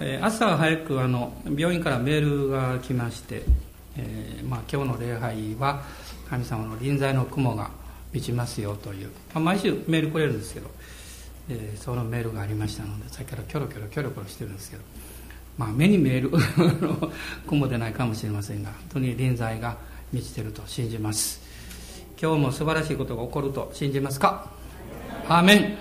え、朝早くあの病院からメールが来まして、えーまあ、今日の礼拝は神様の臨在の雲が満ちますよという、まあ、毎週メールくれるんですけど、えー、そのメールがありましたのでさっきからキョロキョロキョロキョロしてるんですけど、まあ、目に見える雲でないかもしれませんが本当に臨在が満ちてると信じます。今日も素晴らしいことが起こると信じますか？アーメン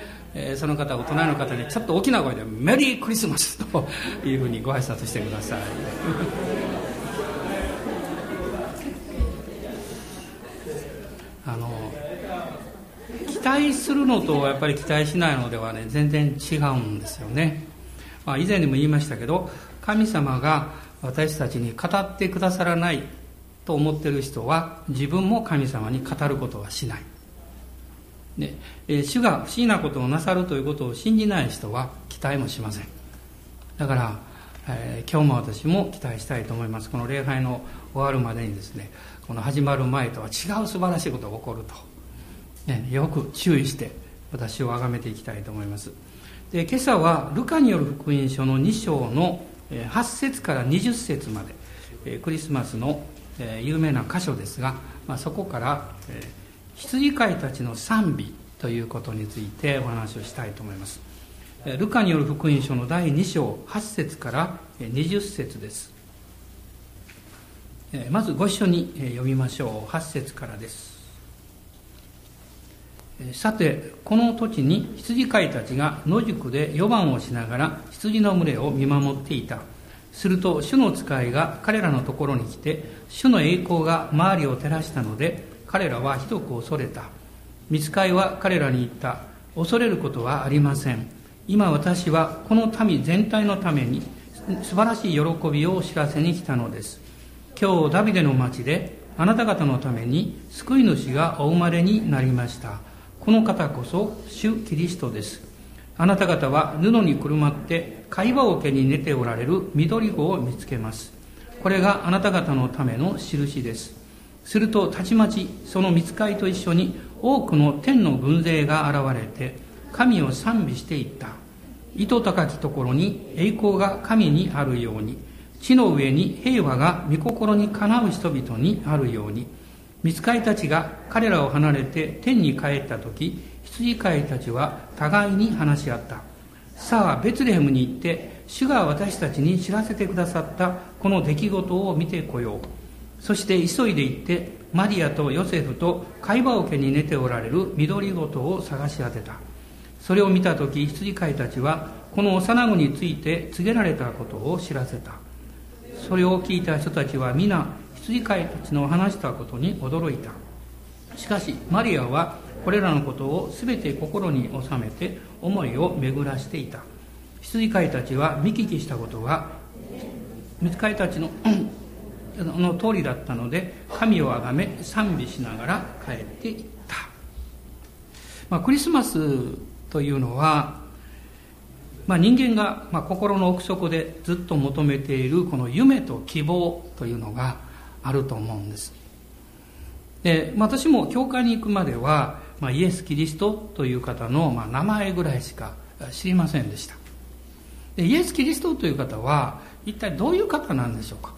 その方お隣の方にちょっと大きな声で「メリークリスマス」と いうふうにご挨拶してください。あの期待するのとやっぱり期待しないのではね全然違うんですよね、まあ、以前にも言いましたけど神様が私たちに語ってくださらないと思ってる人は自分も神様に語ることはしない。で、え主が不思議なことをなさるということを信じない人は期待もしません。だから、えー、今日も私も期待したいと思います。この礼拝の終わるまでにですねこの始まる前とは違う素晴らしいことが起こると、ね、よく注意して私を崇めていきたいと思います。で今朝はルカによる福音書の2章の8節から20節までクリスマスの有名な箇所ですが、まあ、そこから羊飼いたちの賛美ということについてお話をしたいと思います。ルカによる福音書の第2章8節から20節です。まずご一緒に読みましょう。8節からです。さてこの時に羊飼いたちが野宿で4番をしながら羊の群れを見守っていた。すると主の使いが彼らのところに来て主の栄光が周りを照らしたので彼らはひどく恐れた。見つかいは彼らに言った。恐れることはありません。今私はこの民全体のために素晴らしい喜びを知らせに来たのです。今日ダビデの町であなた方のために救い主がお生まれになりました。この方こそ主キリストです。あなた方は布にくるまって貝羽桶に寝ておられる緑子を見つけます。これがあなた方のための印です。するとたちまちその見つかりと一緒に多くの天の軍勢が現れて神を賛美していった。糸高きところに栄光が神にあるように。地の上に平和が御心にかなう人々にあるように。見つかりたちが彼らを離れて天に帰った時羊飼いたちは互いに話し合った。さあベツレヘムに行って主が私たちに知らせてくださったこの出来事を見てこよう。そして急いで行ってマリアとヨセフと貝羽桶に寝ておられる緑ごとを探し当てた。それを見た時羊飼いたちはこの幼子について告げられたことを知らせた。それを聞いた人たちは皆羊飼いたちの話したことに驚いた。しかしマリアはこれらのことを全て心に収めて思いを巡らしていた。羊飼いたちは見聞きしたことは羊飼いたちのの通りだったので神をあがめ賛美しながら帰っていった、まあ、クリスマスというのは、まあ、人間が、まあ、心の奥底でずっと求めているこの夢と希望というのがあると思うんです。で、私も教会に行くまでは、まあ、イエス・キリストという方の、まあ、名前ぐらいしか知りませんでした。でイエス・キリストという方は一体どういう方なんでしょうか？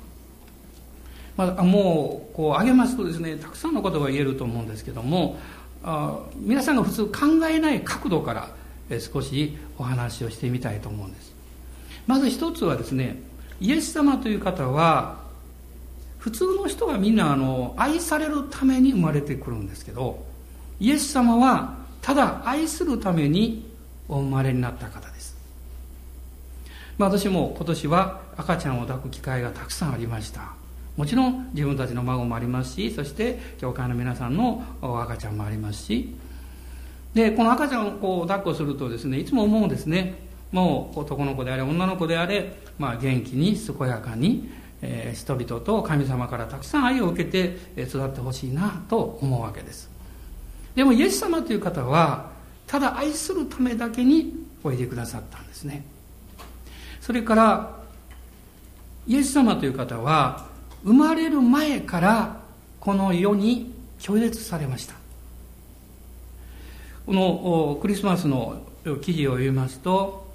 まあ、もうこう挙げますとですねたくさんのことが言えると思うんですけどもあ皆さんが普通考えない角度からえ少しお話をしてみたいと思うんです。まず一つはですねイエス様という方は普通の人がみんなあの愛されるために生まれてくるんですけどイエス様はただ愛するためにお生まれになった方です、まあ、私も今年は赤ちゃんを抱く機会がたくさんありました。もちろん自分たちの孫もありますしそして教会の皆さんの赤ちゃんもありますし。でこの赤ちゃんをこう抱っこするとですねいつも思うんですね。もう男の子であれ女の子であれ、まあ、元気に健やかに、えー、人々と神様からたくさん愛を受けて育ってほしいなと思うわけです。でもイエス様という方はただ愛するためだけにおいでくださったんですね。それからイエス様という方は生まれる前からこの世に拒絶されました。このクリスマスの記事を読みますと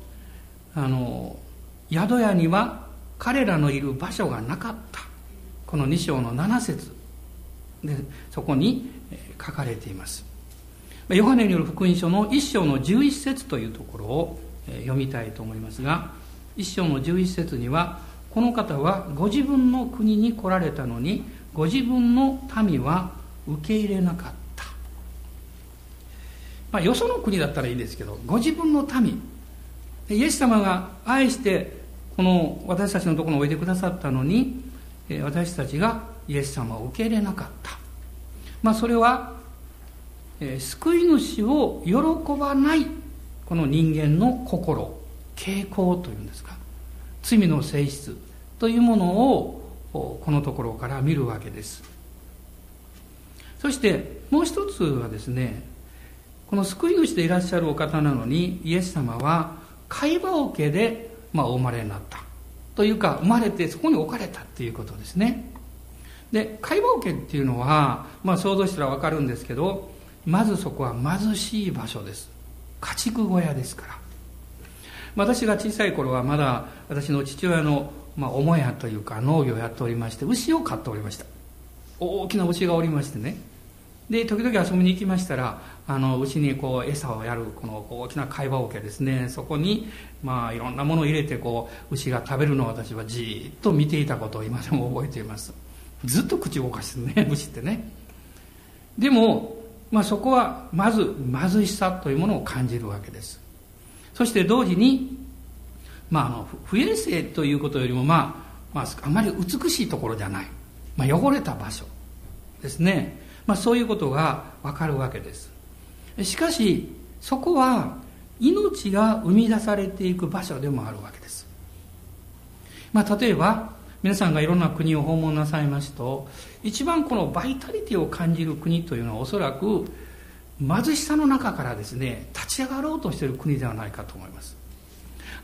あの宿屋には彼らのいる場所がなかった。この2章の7節。でそこに書かれています。ヨハネによる福音書の1章の11節というところを読みたいと思いますが1章の11節にはこの方はご自分の国に来られたのにご自分の民は受け入れなかった。まあよその国だったらいいんですけどご自分の民。イエス様が愛してこの私たちのところにおいでくださったのに私たちがイエス様を受け入れなかった。まあそれは救い主を喜ばないこの人間の心傾向というんですか。罪の性質というものをこのところから見るわけです。そしてもう一つはですねこの救い主でいらっしゃるお方なのにイエス様は会話桶で、まあ、お生まれになった。というか生まれてそこに置かれたっていうことですね。で会話桶っていうのは、まあ、想像したら分かるんですけどまずそこは貧しい場所です。家畜小屋ですから。私が小さい頃はまだ私の父親の、まあ、母屋というか農業をやっておりまして牛を飼っておりました。大きな牛がおりましてね。で時々遊びに行きましたらあの牛にこう餌をやるこの大きな会話桶ですね。そこにまあいろんなものを入れてこう牛が食べるのを私はじっと見ていたことを今でも覚えています。ずっと口動かしてね 牛ってね。でも、まあ、そこはまず貧しさというものを感じるわけです。そして同時に、まあ、あの不衛生ということよりも、まあ、まあ、あまり美しいところじゃない、まあ、汚れた場所ですね、まあ、そういうことがわかるわけです。しかしそこは命が生み出されていく場所でもあるわけです、まあ、例えば皆さんがいろんな国を訪問なさいますと一番このバイタリティを感じる国というのはおそらく貧しさの中からですね立ち上がろうとしている国ではないかと思います。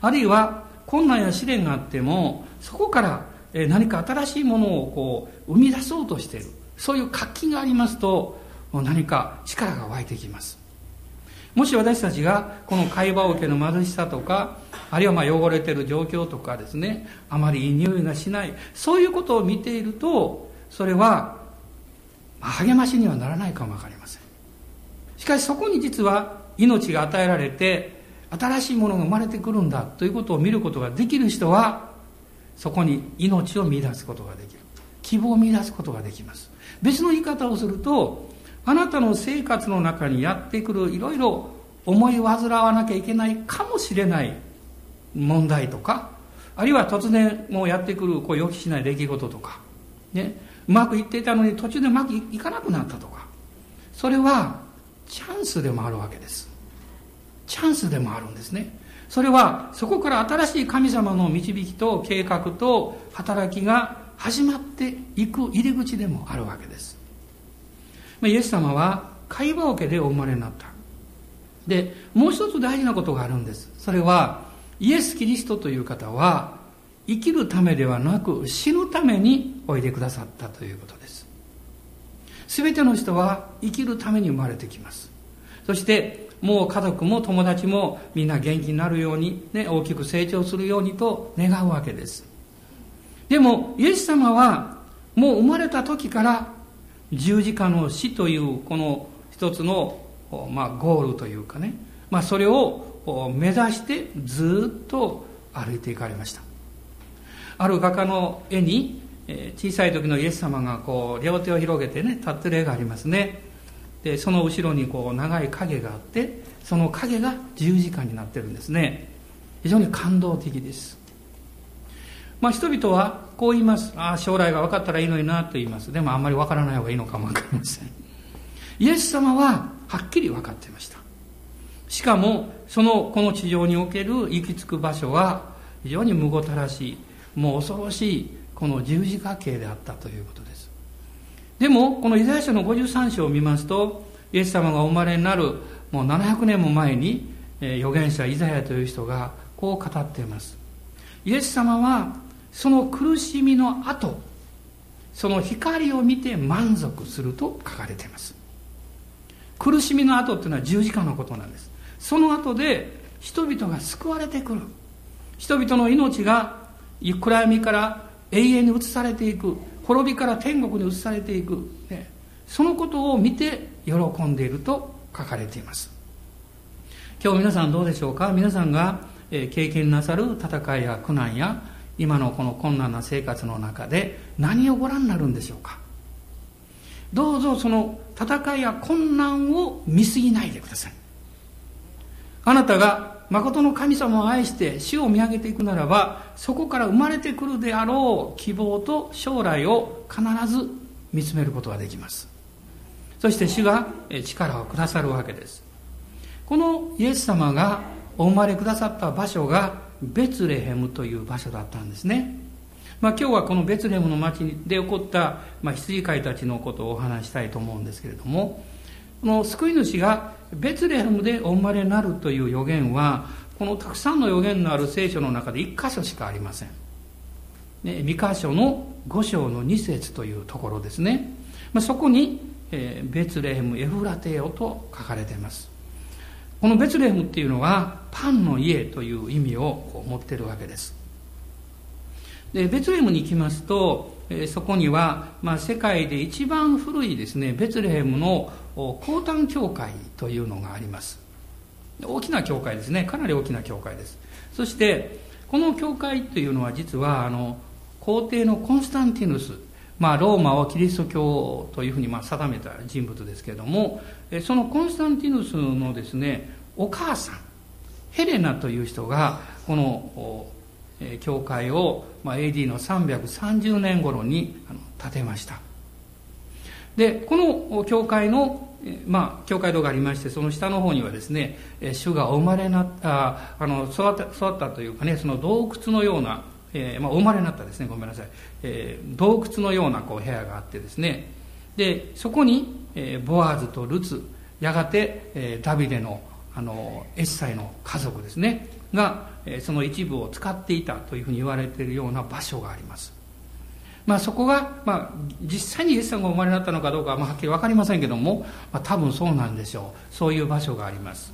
あるいは困難や試練があってもそこから何か新しいものをこう生み出そうとしている。そういう活気がありますと何か力が湧いてきます。もし私たちがこの会話を受けの貧しさとかあるいはま汚れてる状況とかですねあまりいい匂いがしないそういうことを見ているとそれは励ましにはならないかもわかりません。しかしそこに実は命が与えられて新しいものが生まれてくるんだということを見ることができる人はそこに命を見出すことができる。希望を見出すことができます。別の言い方をするとあなたの生活の中にやってくるいろいろ思い煩わなきゃいけないかもしれない問題とかあるいは突然もうやってくるこう予期しない出来事とか、ね、うまくいっていたのに途中でうまくいかなくなったとかそれはチャンスでもあるわけです。チャンスでもあるんですね。それはそこから新しい神様の導きと計画と働きが始まっていく入り口でもあるわけです。イエス様は会話桶でお生まれになった。でもう一つ大事なことがあるんです。それはイエス・キリストという方は生きるためではなく死ぬためにおいでくださったということです。全ての人は生きるために生まれてきます。そしてもう家族も友達もみんな元気になるように、ね、大きく成長するようにと願うわけです。でもイエス様はもう生まれた時から十字架の死というこの一つの、まあ、ゴールというかね、まあ、それを目指してずっと歩いていかれました。ある画家の絵に小さい時のイエス様がこう両手を広げてね立ってる絵がありますね。でその後ろにこう長い影があってその影が十字架になってるんですね。非常に感動的です。まあ人々はこう言います。ああ将来が分かったらいいのになと言います。でもあんまり分からない方がいいのかも分かりません。イエス様ははっきり分かってました。しかもそのこの地上における行き着く場所は非常にむごたらしい。もう恐ろしい。この十字架形であったということです。でもこのイザヤ書の53章を見ますとイエス様がお生まれになるもう700年も前に預言者イザヤという人がこう語っています。イエス様はその苦しみの後その光を見て満足すると書かれています。苦しみの後っていうのは十字架のことなんです。その後で人々が救われてくる。人々の命が暗闇から永遠に移されていく。滅びから天国に移されていく、ね、そのことを見て喜んでいると書かれています。今日皆さんどうでしょうか？皆さんが経験なさる戦いや苦難や今のこの困難な生活の中で何をご覧になるんでしょうか？どうぞその戦いや困難を見すぎないでください。あなたが誠の神様を愛して死を見上げていくならばそこから生まれてくるであろう希望と将来を必ず見つめることができます。そして主が力をくださるわけです。このイエス様がお生まれくださった場所がベツレヘムという場所だったんですね。まあ、今日はこのベツレヘムの町で起こった、まあ、羊飼いたちのことをお話したいと思うんですけれどもの救い主がベツレヘムでお生まれになるという予言はこのたくさんの予言のある聖書の中で1箇所しかありません、ね、2箇所の5章の2節というところですね、まあ、そこに、えー、ベツレヘムエフラテオと書かれています。このベツレヘムっていうのはパンの家という意味を持っているわけです。でベツレヘムに行きますと、えそこには、まあ、世界で一番古いですねベツレヘムの降誕教会というのがあります。大きな教会ですね。かなり大きな教会です。そしてこの教会というのは実はあの皇帝のコンスタンティヌスまあ、ローマをキリスト教というふうにまあ定めた人物ですけれどもそのコンスタンティヌスのですねお母さんヘレナという人がこの教会を、まあ、AD の330年頃に建てました。でこの教会のまあ、教会堂がありましてその下の方にはですね主がお生まれなったあの育った育ったというかねその洞窟のような、えーまあ、お生まれになったですねごめんなさい、えー、洞窟のようなこう部屋があってですね。でそこに、えー、ボアーズとルツやがて、えー、ダビデのあのエッサイの家族ですねがその一部を使っていたというふうに言われているような場所があります。まあそこが、まあ、実際にイエスさんがお生まれになったのかどうかは、まあ、はっきり分かりませんけども、まあ、多分そうなんでしょう。そういう場所があります。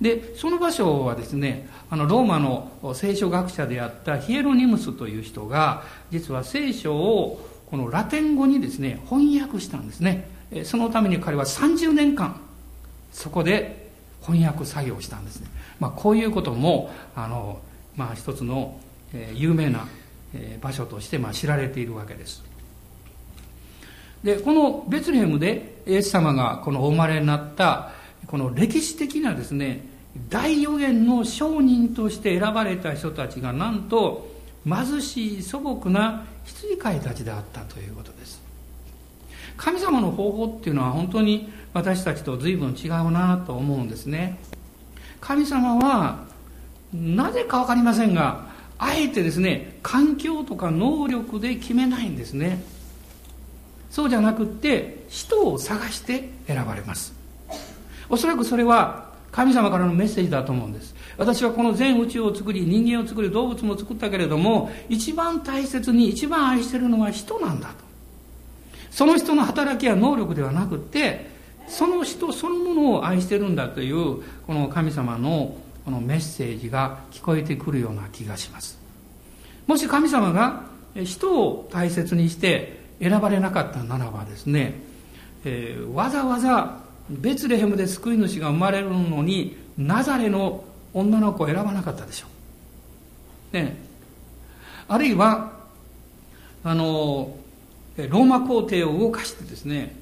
でその場所はですねあのローマの聖書学者であったヒエロニムスという人が実は聖書をこのラテン語にですね翻訳したんですね。そのために彼は30年間そこで翻訳作業をしたんですね、まあ、こういうこともあの、まあ、一つの、え、有名な、え、場所として、ま、知られているわけです。でこのベツレヘムでイエス様がこのお生まれになったこの歴史的なですね大予言の証人として選ばれた人たちがなんと貧しい素朴な羊飼いたちであったということです。神様の方法っていうのは本当に私たちと随分違うなと思うんですね。神様はなぜか分かりませんがあえてですね環境とか能力で決めないんですね。そうじゃなくって人を探して選ばれます。おそらくそれは神様からのメッセージだと思うんです。私はこの全宇宙を作り人間を作り動物も作ったけれども一番大切に一番愛してるのは人なんだと。その人の働きや能力ではなくってその人そのものを愛してるんだというこの神様のこのメッセージが聞こえてくるような気がします。もし神様が人を大切にして選ばれなかったならばですね、えー、わざわざベツレヘムで救い主が生まれるのにナザレの女の子を選ばなかったでしょう、ね、あるいはあのローマ皇帝を動かしてですね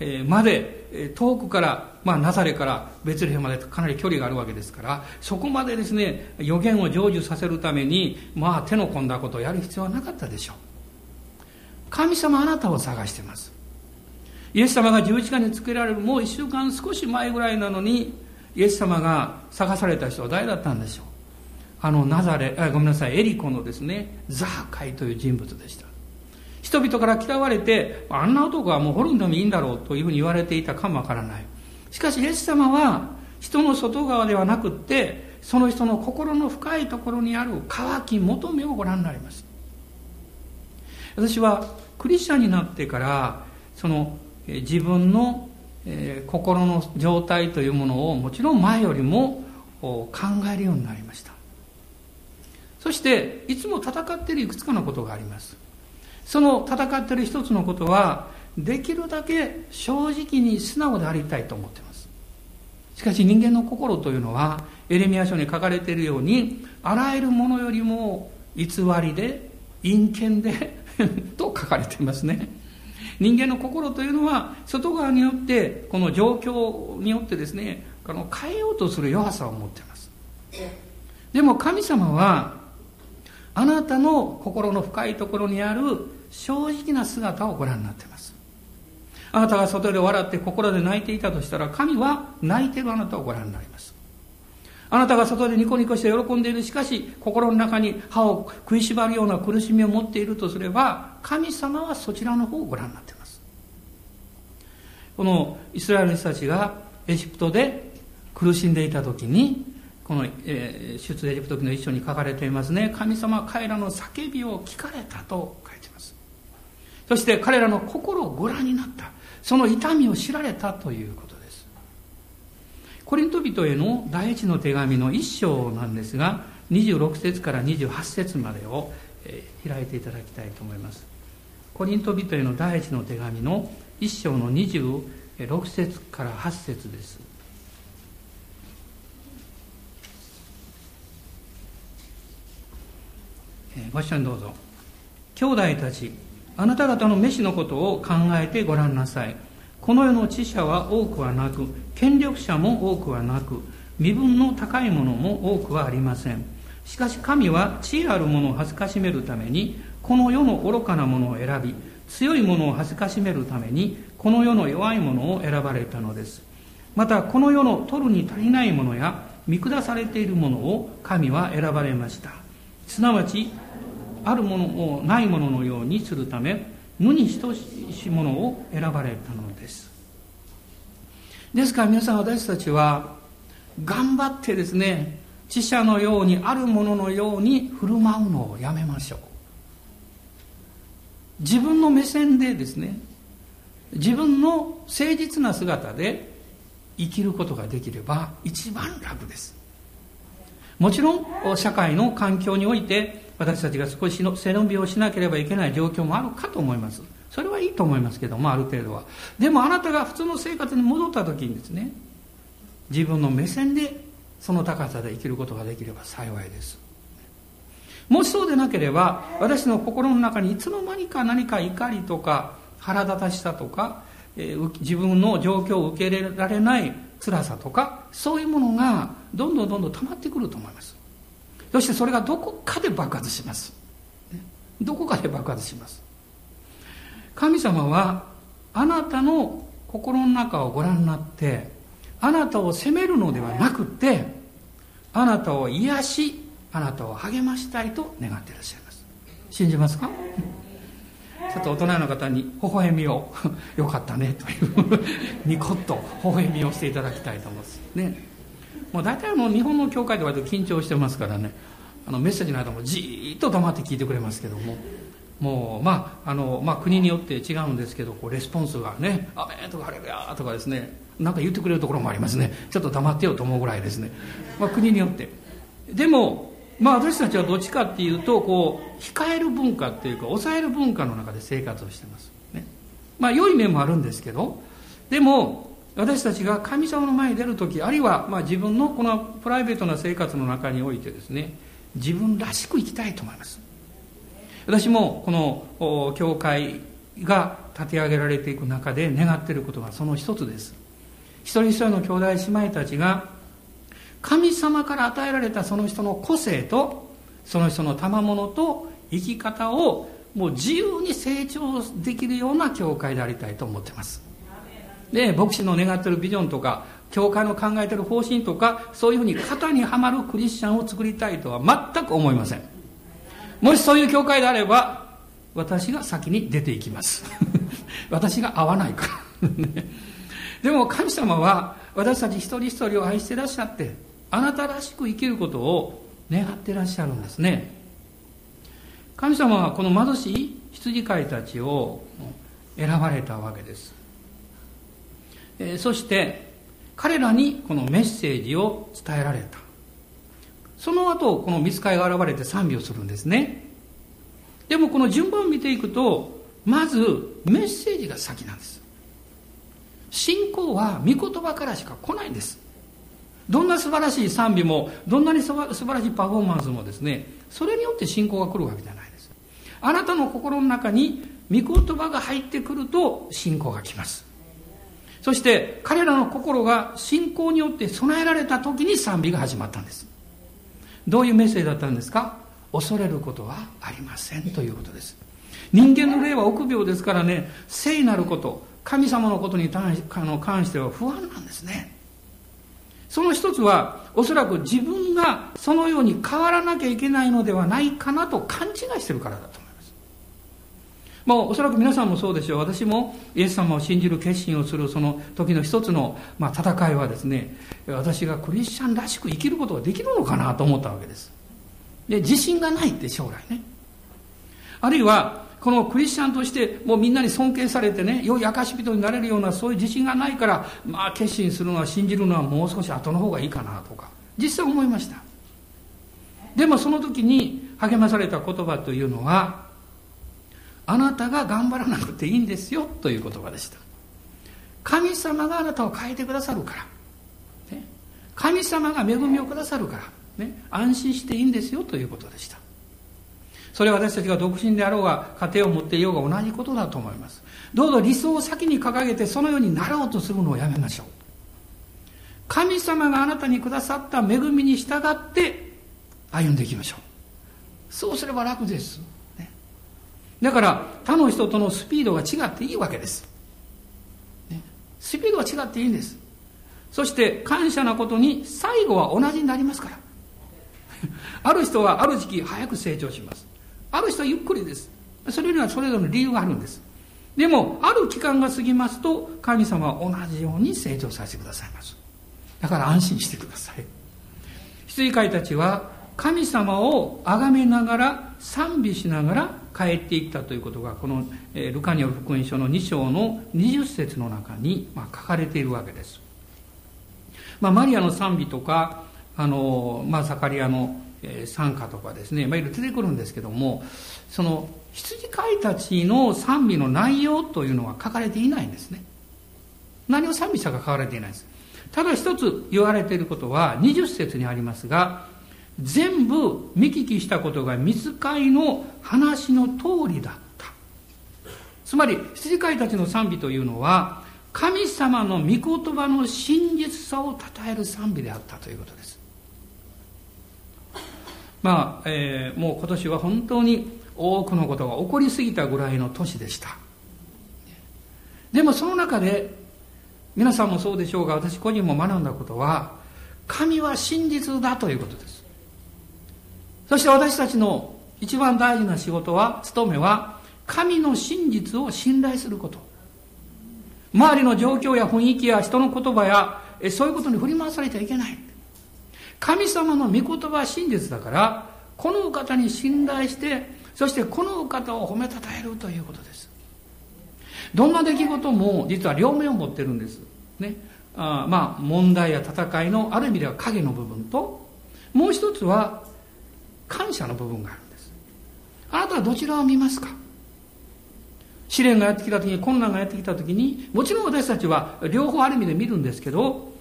えまで遠くから、まあ、ナザレからベツレヘまでかなり距離があるわけですからそこまでですね予言を成就させるためにまあ手の込んだことをやる必要はなかったでしょう。神様あなたを探してます。イエス様が十字架につけられるもう一週間少し前ぐらいなのにイエス様が探された人は誰だったんでしょう。あのナザレあごめんなさいエリコのですねザーカイという人物でした。人々から嫌われて、あんな男はもう滅んでもいいんだろうというふうに言われていたかもわからない。しかし、イエス様は人の外側ではなくって、その人の心の深いところにある渇き、求めをご覧になります。私はクリスチャンになってから、その自分の、え、心の状態というものをもちろん前よりも考えるようになりました。そしていつも戦っているいくつかのことがありますその戦ってる一つのことはできるだけ正直に素直でありたいと思ってます。しかし人間の心というのはエレミア書に書かれているようにあらゆるものよりも偽りで陰険で と書かれていますね。人間の心というのは外側によってこの状況によってですねこの変えようとする弱さを持ってます。でも神様はあなたの心の深いところにある正直な姿をご覧になっています。あなたが外で笑って心で泣いていたとしたら神は泣いてるあなたをご覧になります。あなたが外でニコニコして喜んでいる。しかし心の中に歯を食いしばるような苦しみを持っているとすれば神様はそちらの方をご覧になっています。このイスラエルの人たちがエジプトで苦しんでいた時にこの、えー、出エジプト記の一緒に書かれていますね。神様は彼らの叫びを聞かれたと書いています。そして彼らの心をご覧になった。その痛みを知られたということです。コリント人への第一の手紙の一章なんですが26節から28節までを、開いていただきたいと思います。コリント人への第一の手紙の一章の26節から8節です。ご一緒にどうぞ。兄弟たちあなた方の飯のことを考えてごらんなさい。この世の知者は多くはなく権力者も多くはなく身分の高いものも多くはありません。しかし神は知恵ある者を恥ずかしめるためにこの世の愚かなものを選び強いものを恥ずかしめるためにこの世の弱いものを選ばれたのです。またこの世の取るに足りないものや見下されているものを神は選ばれました。すなわちあるものをないもののようにするため無に等しいものを選ばれたのです。ですから皆さん私たちは頑張ってですね知者のようにあるもののように振る舞うのをやめましょう。自分の目線でですね自分の誠実な姿で生きることができれば一番楽です。もちろん社会の環境において私たちが少しの背伸びをしなければいけない状況もあるかと思います。それはいいと思いますけどもある程度は。でもあなたが普通の生活に戻った時にですね自分の目線でその高さで生きることができれば幸いです。もしそうでなければ私の心の中にいつの間にか何か怒りとか腹立たしさとか、えー、自分の状況を受け入れられない辛さとかそういうものがどんどんどんどん溜まってくると思います。そしてそれがどこかで爆発します。どこかで爆発します。神様はあなたの心の中をご覧になって、あなたを責めるのではなくて、あなたを癒し、あなたを励ましたいと願っていらっしゃいます。信じますか？ちょっと大人の方に微笑みを よかったねというニコッと微笑みをしていただきたいと思います。ね。もう大体あの日本の教会では緊張してますからね。あのメッセージの間もじーっと黙って聞いてくれますけども。もうまああの、まあ、国によって違うんですけどこうレスポンスがね「アメとか「ハレルヤ」とかですね。なんか言ってくれるところもありますね。ちょっと黙ってよと思うぐらいですね、まあ、国によって。でもまあ私たちはどっちかっていうとこう控える文化っていうか抑える文化の中で生活をしてます。ね。まあ良い面もあるんですけどでも私たちが神様の前に出る時あるいはま自分のこのプライベートな生活の中においてですね自分らしく生きたいと思います。私もこの教会が立て上げられていく中で願っていることがその一つです。一人一人の兄弟姉妹たちが神様から与えられたその人の個性とその人の賜物と生き方をもう自由に成長できるような教会でありたいと思ってます。で牧師の願ってるビジョンとか教会の考えてる方針とかそういうふうに型にはまるクリスチャンを作りたいとは全く思いません。もしそういう教会であれば私が先に出ていきます。私が合わないから。でも神様は私たち一人一人を愛してらっしゃってあなたらしく生きることを願ってらっしゃるんですね。神様はこの貧しい羊飼いたちを選ばれたわけです。えそして彼らにこのメッセージを伝えられたその後、この見つかりが現れて賛美をするんですね。でもこの順番を見ていくと、まずメッセージが先なんです。信仰は御言葉からしか来ないんです。どんな素晴らしい賛美も、どんなに素晴らしいパフォーマンスもですね、それによって信仰が来るわけじゃないです。あなたの心の中に御言葉が入ってくると信仰が来ます。そして彼らの心が信仰によって備えられた時に賛美が始まったんです。どういうメッセージだったんですか？恐れることはありませんということです。人間の霊は臆病ですからね、聖なること、神様のことに関しては不安なんですね。その一つは、おそらく自分がそのように変わらなきゃいけないのではないかなと勘違いしてるからだと思います。もうおそらく皆さんもそうでしょう。私もイエス様を信じる決心をするその時の一つの、まあ、戦いはですね、私がクリスチャンらしく生きることができるのかなと思ったわけです。で、自信がないって将来ね。あるいは、このクリスチャンとしてもうみんなに尊敬されてね、良い証人になれるようなそういう自信がないから、まあ決心するのは信じるのはもう少し後の方がいいかなとか、実際思いました。でもその時に励まされた言葉というのは、あなたが頑張らなくていいんですよという言葉でした。神様があなたを変えてくださるから。ね、神様が恵みをくださるから、ね。安心していいんですよということでした。それは私たちが独身であろうが、家庭を持っていようが同じことだと思います。どうぞ理想を先に掲げて、そのようになろうとするのをやめましょう。神様があなたにくださった恵みに従って歩んでいきましょう。そうすれば楽です。だから、他の人とのスピードが違っていいわけです。ね、スピードは違っていいんです。そして感謝なことに最後は同じになりますから。ある人はある時期早く成長します。ある人はゆっくりです。それにはそれぞれの理由があるんです。でも、ある期間が過ぎますと、神様は同じように成長させてくださいます。だから安心してください。羊飼いたちは、神様を崇めながら、賛美しながら帰っていったということが、この、えルカニオ福音書の2章の20節の中に、ま、書かれているわけです。まあ、マリアの賛美とか、あの、まあ、ザカリアの賛歌とかですね、まあ、いろいろ出てくるんですけども、その羊飼いたちの賛美の内容というのは書かれていないんですね。何を賛美したか書かれていないんです。ただ一つ言われていることは20節にありますが、全部見聞きしたことが水飼いの話の通りだった。つまり、羊飼いたちの賛美というのは、神様の御言葉の真実さを称える賛美であったということです。まあ、えー、もう今年は本当に多くのことが起こりすぎたぐらいの年でした。でもその中で、皆さんもそうでしょうが、私個人も学んだことは、神は真実だということです。そして私たちの一番大事な仕事は、務めは、神の真実を信頼すること。周りの状況や雰囲気や人の言葉や、そういうことに振り回されてはいけない。神様の御言葉は真実だから、このお方に信頼して、そしてこのお方を褒めたたえるということです。どんな出来事も実は両面を持ってるんです。ね。あまあ、問題や戦いのある意味では影の部分と、もう一つは感謝の部分があるんです。あなたはどちらを見ますか？試練がやってきた時に、困難がやってきた時に、もちろん私たちは両方ある意味で見るんですけど、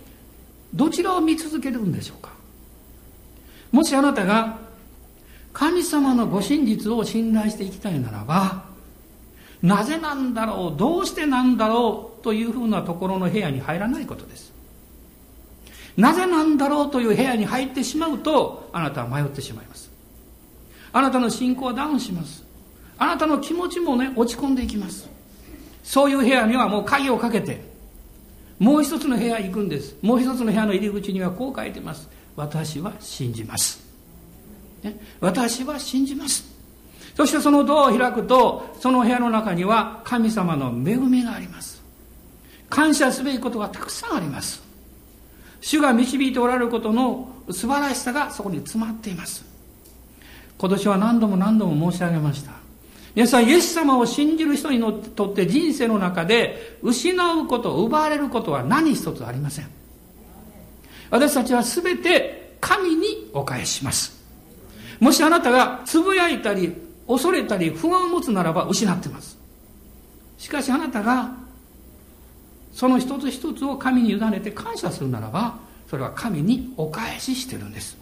どちらを見続けるんでしょうか？もしあなたが神様のご真実を信頼していきたいならば、なぜなんだろう、どうしてなんだろうというふうなところの部屋に入らないことです。なぜなんだろうという部屋に入ってしまうと、あなたは迷ってしまいます。あなたの信仰はダウンします。あなたの気持ちもね、落ち込んでいきます。そういう部屋にはもう鍵をかけて、もう一つの部屋行くんです。もう一つの部屋の入り口にはこう書いてます。私は信じます。ね、私は信じます。そしてそのドアを開くと、その部屋の中には神様の恵みがあります。感謝すべきことがたくさんあります。主が導いておられることの素晴らしさがそこに詰まっています。今年は何度も何度も申し上げました。皆さん、イエス様を信じる人にとって人生の中で失うこと、奪われることは何一つありません。私たちは全て神にお返しします。もしあなたがつぶやいたり、恐れたり、不安を持つならば失ってます。しかしあなたが、その一つ一つを神に委ねて感謝するならば、それは神にお返ししてるんです。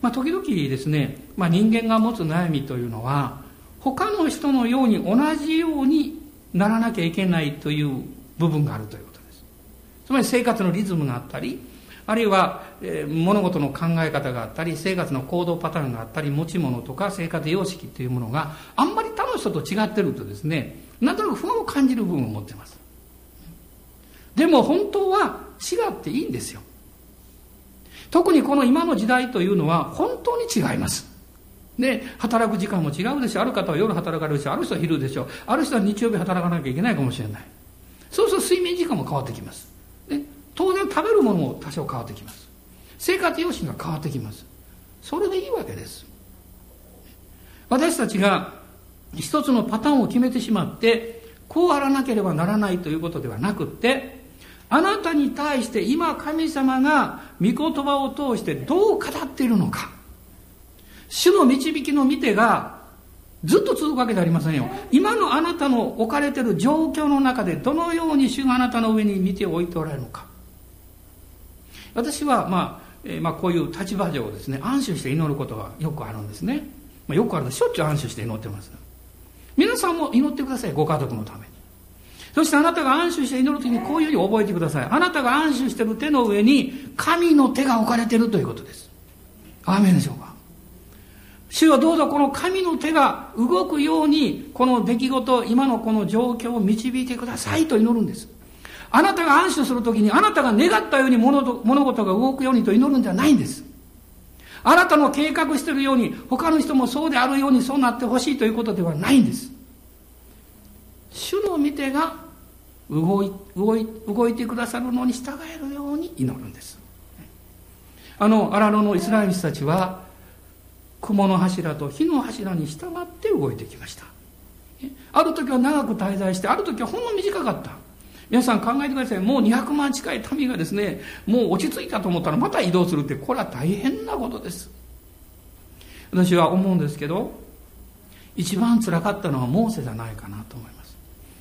まあ、時々ですね、まあ、人間が持つ悩みというのは、他の人のように同じようにならなきゃいけないという部分があるということです。つまり生活のリズムがあったり、あるいは、えー、物事の考え方があったり、生活の行動パターンがあったり、持ち物とか生活様式というものがあんまり他の人と違ってるとですね、なんとなく不安を感じる部分を持ってます。でも本当は違っていいんですよ。特にこの今の時代というのは本当に違います。で、働く時間も違うでしょ。ある方は夜働かれるでしょ。ある人は昼でしょ。ある人は日曜日働かなきゃいけないかもしれない。そうすると睡眠時間も変わってきます。で当然食べるものも多少変わってきます。生活様式が変わってきます。それでいいわけです。私たちが一つのパターンを決めてしまって、こうあらなければならないということではなくって、あなたに対して今神様が御言葉を通してどう語っているのか。主の導きの見てがずっと続くわけではありませんよ。今のあなたの置かれている状況の中でどのように主があなたの上に見ておいておられるのか。私は、まあ、えー、まあ、こういう立場上ですね、安心して祈ることがよくあるんですね。まあ、よくあるしょっちゅう安心して祈ってます。皆さんも祈ってください、ご家族のため。そしてあなたが安心して祈る時にこういうふうに覚えてください。あなたが安心してる手の上に神の手が置かれているということです。アーメンでしょうか主はどうぞこの神の手が動くように、この出来事、今のこの状況を導いてくださいと祈るんです。あなたが安心するときに、あなたが願ったように物物事が動くようにと祈るんじゃないんです。あなたの計画してるように、他の人もそうであるようにそうなってほしいということではないんです。主の御手が動い動い動いてくださるのに従えるように祈るんです。あの、荒野のイスラエル人たちは、雲の柱と火の柱に従って動いてきました。ある時は長く滞在してある時はほんの短かった。皆さん考えてください。もう200万近い民がですねもう落ち着いたと思ったらまた移動するってこれは大変なことです。私は思うんですけど一番つらかったのはモーセじゃないかなと思います。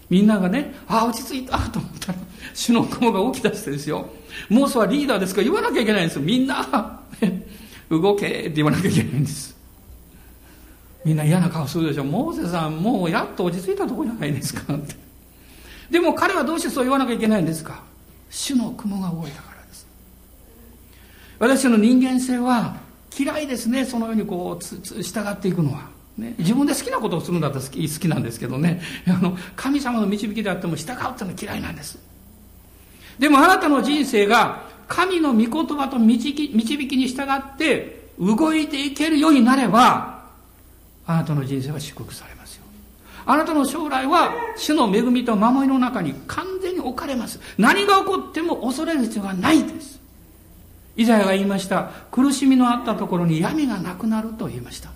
みんながねああ落ち着いたと思ったら主の雲が起き出してですよモーセはリーダーですから言わなきゃいけないんですよみんな 動けって言わなきゃいけないんです。みんな嫌な顔するでしょ。モーセさん、もうやっと落ち着いたとこじゃないですかって。でも彼はどうしてそう言わなきゃいけないんですか主の雲が動いたからです。私の人間性は嫌いですね。そのようにこう、従っていくのは。ね、自分で好きなことをするんだったら好き好きなんですけどねあの神様の導きであっても従うっていうのは嫌いなんですでもあなたの人生が神の御言葉と導き導きに従って動いていけるようになれば、あなたの人生は祝福されますよ。あなたの将来は主の恵みと守りの中に完全に置かれます。何が起こっても恐れる必要がないです。イザヤが言いました。苦しみのあったところに闇がなくなると言いました。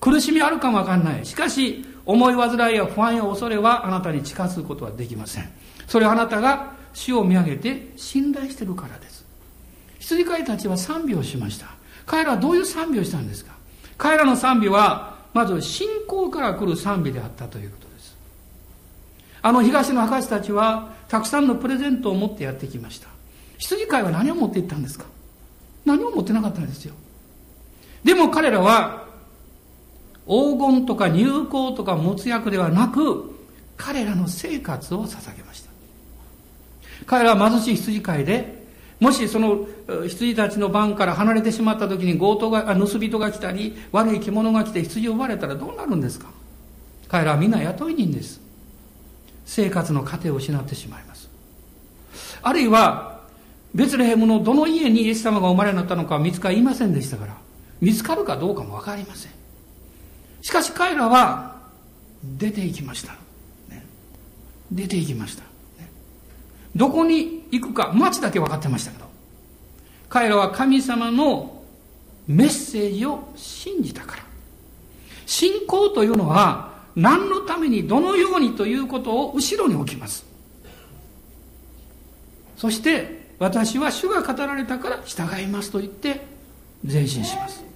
苦しみあるかもわかんない。しかし、思い煩いや不安や恐れはあなたに近づくことはできません。それはあなたが主を見上げて信頼してるからです。羊飼いたちは賛美をしました。彼らはどういう賛美をしたんですか。彼らの賛美はまず信仰から来る賛美であったということです。あの東の博士たちはたくさんのプレゼントを持ってやってきました。羊飼いは何を持っていったんですか。何も持ってなかったんですよ。でも彼らは黄金とか入香とか持つ役ではなく彼らの生活を捧げました彼らは貧しい羊飼いで、もしその羊たちの番から離れてしまった時に強盗が、盗人が来たり、悪い獣が来て羊を奪われたらどうなるんですか？彼らはみんな雇い人です。生活の糧を失ってしまいます。あるいは、ベツレヘムのどの家にイエス様がお生まれになったのか見つかりませんでしたから、見つかるかどうかもわかりません。しかし彼らは出て行きました。ね、出て行きました。どこに行くか町だけ分かってましたけど。彼らは神様のメッセージを信じたから。信仰というのは何のためにどのようにということを後ろに置きます。そして私は主が語られたから従いますと言って前進します。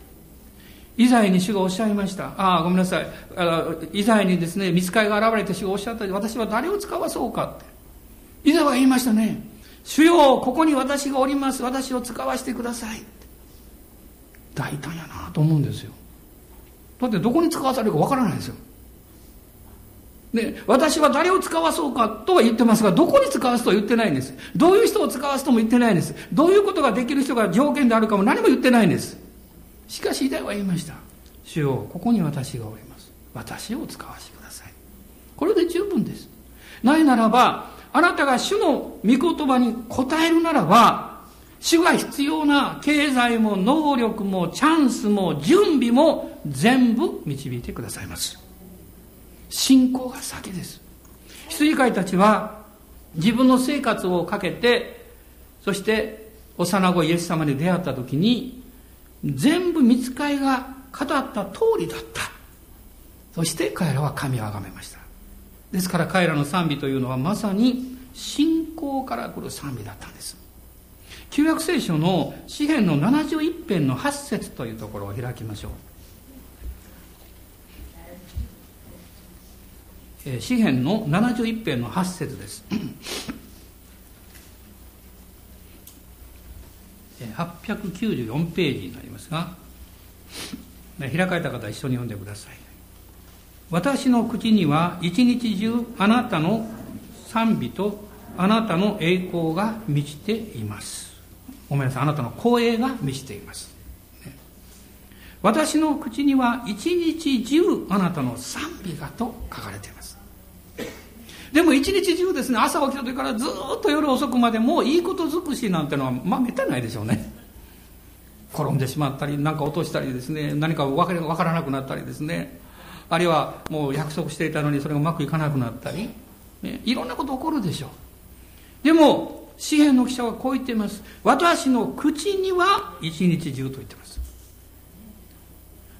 イザヤに主がおっしゃいました。ああ、ごめんなさい。あイザヤにですね、見つかりが現れて主がおっしゃった私は誰を使わそうかって。イザヤは言いましたね。主よ、ここに私がおります。私を使わせてください。大胆やなと思うんですよ。だってどこに使わされるかわからないですよ。で、私は誰を使わそうかとは言ってますが、どこに使わすとは言ってないんです。どういう人を使わすとも言ってないんです。どういうことができる人が条件であるかも何も言ってないんです。しかし、イダは言いました。主よ、ここに私がおります。私を使わせてください。これで十分です。ないならば、あなたが主の御言葉に応えるならば、主が必要な経済も能力もチャンスも準備も全部導いてくださいます。信仰が先です。羊飼いたちは自分の生活をかけて、そして幼子イエス様に出会った時に、全部見つかいが語った通りだった。そして彼らは神を崇めました。ですから彼らの賛美というのはまさに信仰から来る賛美だったんです。旧約聖書の詩篇の71編の8節というところを開きましょう。詩篇の71編の8節です。894ページになりますが、開かれた方一緒に読んでください。私の口には一日中あなたの賛美とあなたの栄光が満ちています。ごめんなさい、あなたの光栄が満ちています。私の口には一日中あなたの賛美がと書かれています。でも一日中ですね、朝起きた時からずっと夜遅くまでもういいこと尽くしなんてのは、まあめったにないでしょうね。転んでしまったり、何か落としたりですね、何か分からなくなったりですね、あるいはもう約束していたのにそれがうまくいかなくなったり、ね、いろんなこと起こるでしょう。でも、詩篇の記者はこう言っています。私の口には一日中と言ってます。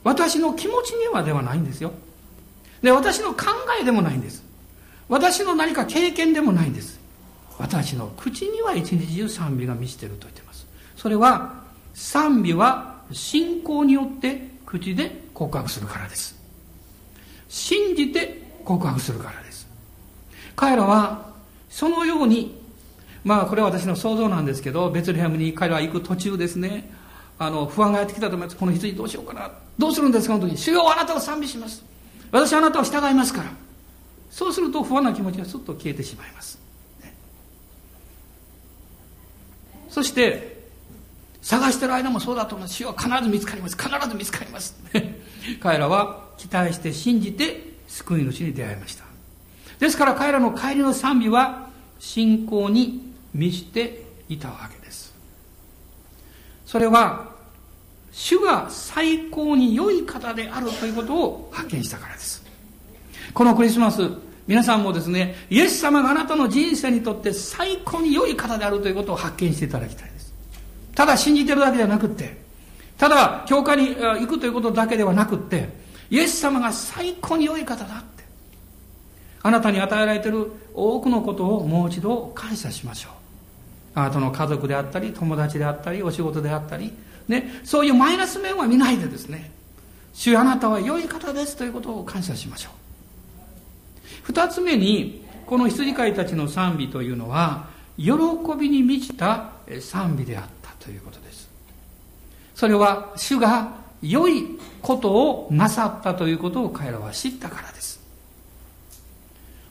私の気持ちにはではないんですよ。で、私の考えでもないんです。私の何か経験でもないんです。私の口には一日中賛美が満ちてると言ってます。それは賛美は信仰によって口で告白するからです。信じて告白するからです。彼らはそのようにまあこれは私の想像なんですけどベツレヘムに彼らは行く途中ですね。あの不安がやってきたと思います。この羊どうしようかな。どうするんですか？の時主よあなたを賛美します。私はあなたを従いますから。そうすると不安な気持ちがすっと消えてしまいます、ね、そして探してる間もそうだと思います主は必ず見つかります。必ず見つかります。彼らは期待して信じて救い主に出会いました。ですから彼らの帰りの賛美は信仰に満ちていたわけです。それは主が最高に良い方であるということを発見したからです。このクリスマス、皆さんもですね、イエス様があなたの人生にとって最高に良い方であるということを発見していただきたいです。ただ信じてるだけではなくって、ただ教会に行くということだけではなくって、イエス様が最高に良い方だって。あなたに与えられている多くのことをもう一度感謝しましょう。あなたの家族であったり、友達であったり、お仕事であったり、ね、そういうマイナス面は見ないでですね、主あなたは良い方ですということを感謝しましょう。二つ目に、この羊飼いたちの賛美というのは、喜びに満ちた賛美であったということです。それは、主が良いことをなさったということを彼らは知ったからです。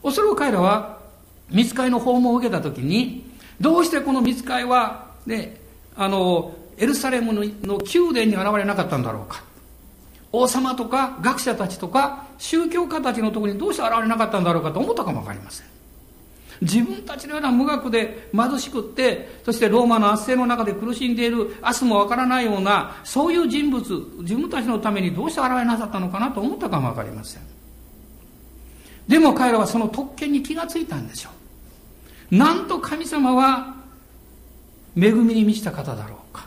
おそらく彼らは、見つかいの訪問を受けたときに、どうしてこの見つかいは、ね、あの、エルサレムの宮殿に現れなかったんだろうか。王様とか学者たちとか宗教家たちのところにどうして現れなかったんだろうかと思ったかもわかりません。自分たちのような無学で貧しくってそしてローマの圧政の中で苦しんでいる明日もわからないようなそういう人物自分たちのためにどうして現れなさったのかなと思ったかもわかりません。でも彼らはその特権に気がついたんでしょう。なんと神様は恵みに満ちた方だろうか。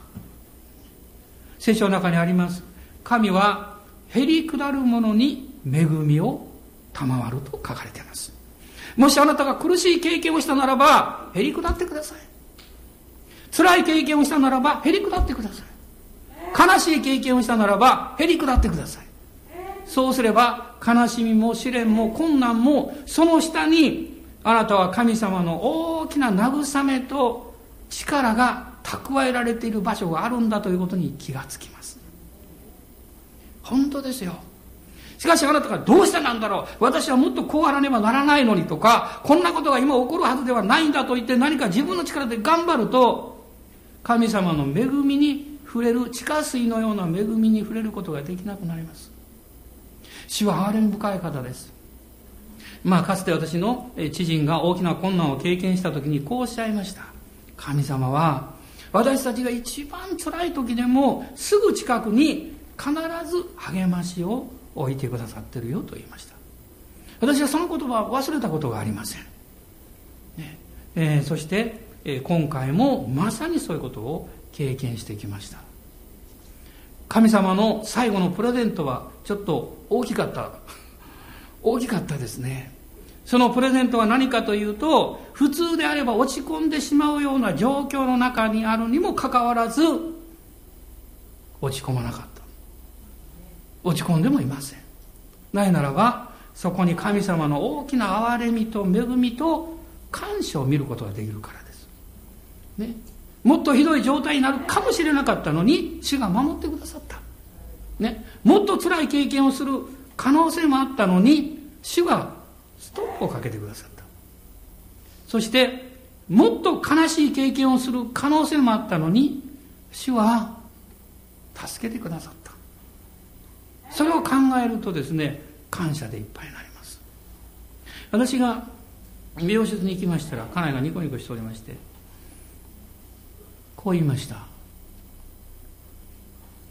聖書の中にあります。神はへり下る者に恵みを賜ると書かれています。もしあなたが苦しい経験をしたならば、へり下ってください。辛い経験をしたならばへりくだってください悲しい経験をしたならばへりくだってくださいそうすれば悲しみも試練も困難もその下にあなたは神様の大きな慰めと力が蓄えられている場所があるんだということに気がつきます本当ですよ。しかしあなたがどうしてなんだろう。私はもっとこうあらねばならないのにとかこんなことが今起こるはずではないんだと言って何か自分の力で頑張ると神様の恵みに触れる地下水のような恵みに触れることができなくなります。主は憐れみ深い方です。まあかつて私の知人が大きな困難を経験した時にこうおっしゃいました。神様は私たちが一番辛い時でもすぐ近くに必ず励ましを置いてくださってるよと言いました。私はその言葉を忘れたことがありません、ね。えー、そして、えー、今回もまさにそういうことを経験してきました。神様の最後のプレゼントはちょっと大きかった。大きかったですね。そのプレゼントは何かというと普通であれば落ち込んでしまうような状況の中にあるにもかかわらず落ち込まなかった。落ち込んでもいません。ないならばそこに神様の大きな憐れみと恵みと感謝を見ることができるからです、ね、もっとひどい状態になるかもしれなかったのに主が守ってくださった、ね、もっと辛い経験をする可能性もあったのに主がストップをかけてくださった。そしてもっと悲しい経験をする可能性もあったのに主は助けてくださった。それを考えるとですね感謝でいっぱいになります。私が美容室に行きましたら家内がニコニコしておりましてこう言いました。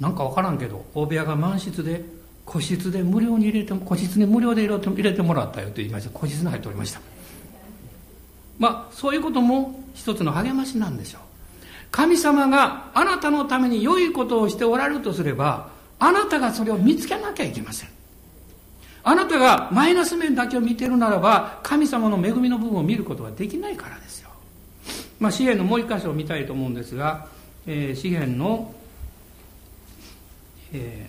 なんか分からんけど大部屋が満室で個室で無料に入れて個室に無料で入れてもらったよと言いました個室に入っておりました。まあそういうことも一つの励ましなんでしょう。神様があなたのために良いことをしておられるとすればあなたがそれを見つけなきゃいけません。あなたがマイナス面だけを見てるならば神様の恵みの部分を見ることはできないからですよ。まあ詩篇のもう一箇所を見たいと思うんですが、えー、詩篇の、え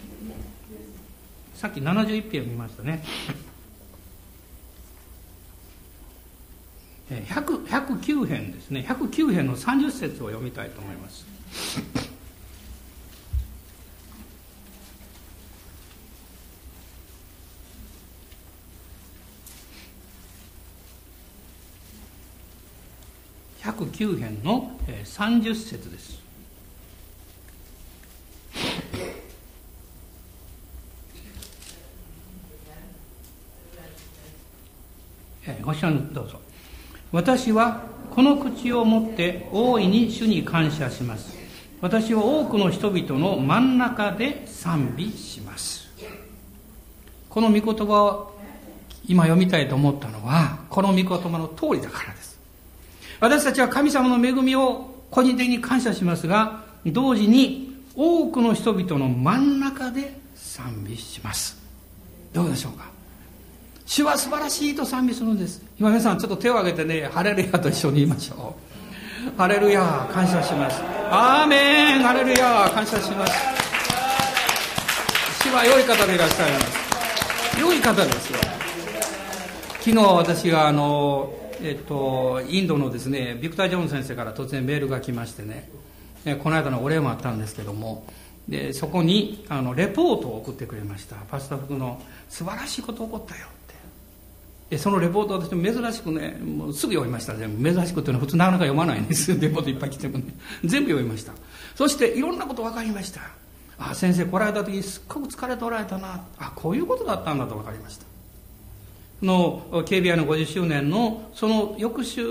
ー、さっき71編を見ましたね。100 109編ですね。109編の30節を読みたいと思います。9編の30節です。ご視聴どうぞ。私はこの口をもって大いに主に感謝します。私は多くの人々の真ん中で賛美します。この御言葉を今読みたいと思ったのは、この御言葉の通りだからです。私たちは神様の恵みを個人的に感謝しますが、同時に多くの人々の真ん中で賛美します。どうでしょうか？主は素晴らしいと賛美するんです。今皆さんちょっと手を挙げてね、ハレルヤと一緒に言いましょう。ハレルヤ、感謝します。アーメン、ハレルヤ、感謝します。主は良い方でいらっしゃいます。良い方ですよ。昨日私があの、えっと、インドのですねビクター・ジョーン先生から突然メールが来ましてね、この間のお礼もあったんですけどもでそこにあのレポートを送ってくれました。パスタ服の素晴らしいこと起こったよって。でそのレポートを私も珍しくねもうすぐ読みました。全部。珍しくっていうのは普通なかなか読まないんです。レポートいっぱい来てもね。全部読みました。そしていろんなこと分かりました。あ先生来られた時にすっごく疲れておられたな。あこういうことだったんだと分かりました。の KBI の50周年のその翌週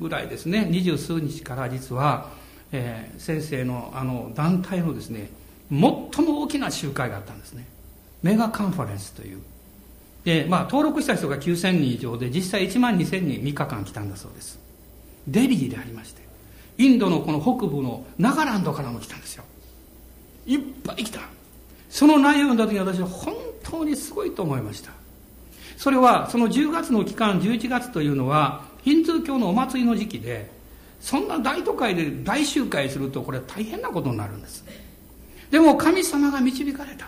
ぐらいですね二十数日から実は、えー、先生のあの団体のですね最も大きな集会があったんですね。メガカンファレンスという。で、まあ、登録した人が9000人以上で実際1万2000人3日間来たんだそうです。デリーでありましてインドのこの北部のナガランドからも来たんですよ。いっぱい来た。その内容を読んだ時に私は本当にすごいと思いました。それはその10月の期間11月というのはヒンズー教のお祭りの時期でそんな大都会で大集会するとこれは大変なことになるんです。でも神様が導かれた。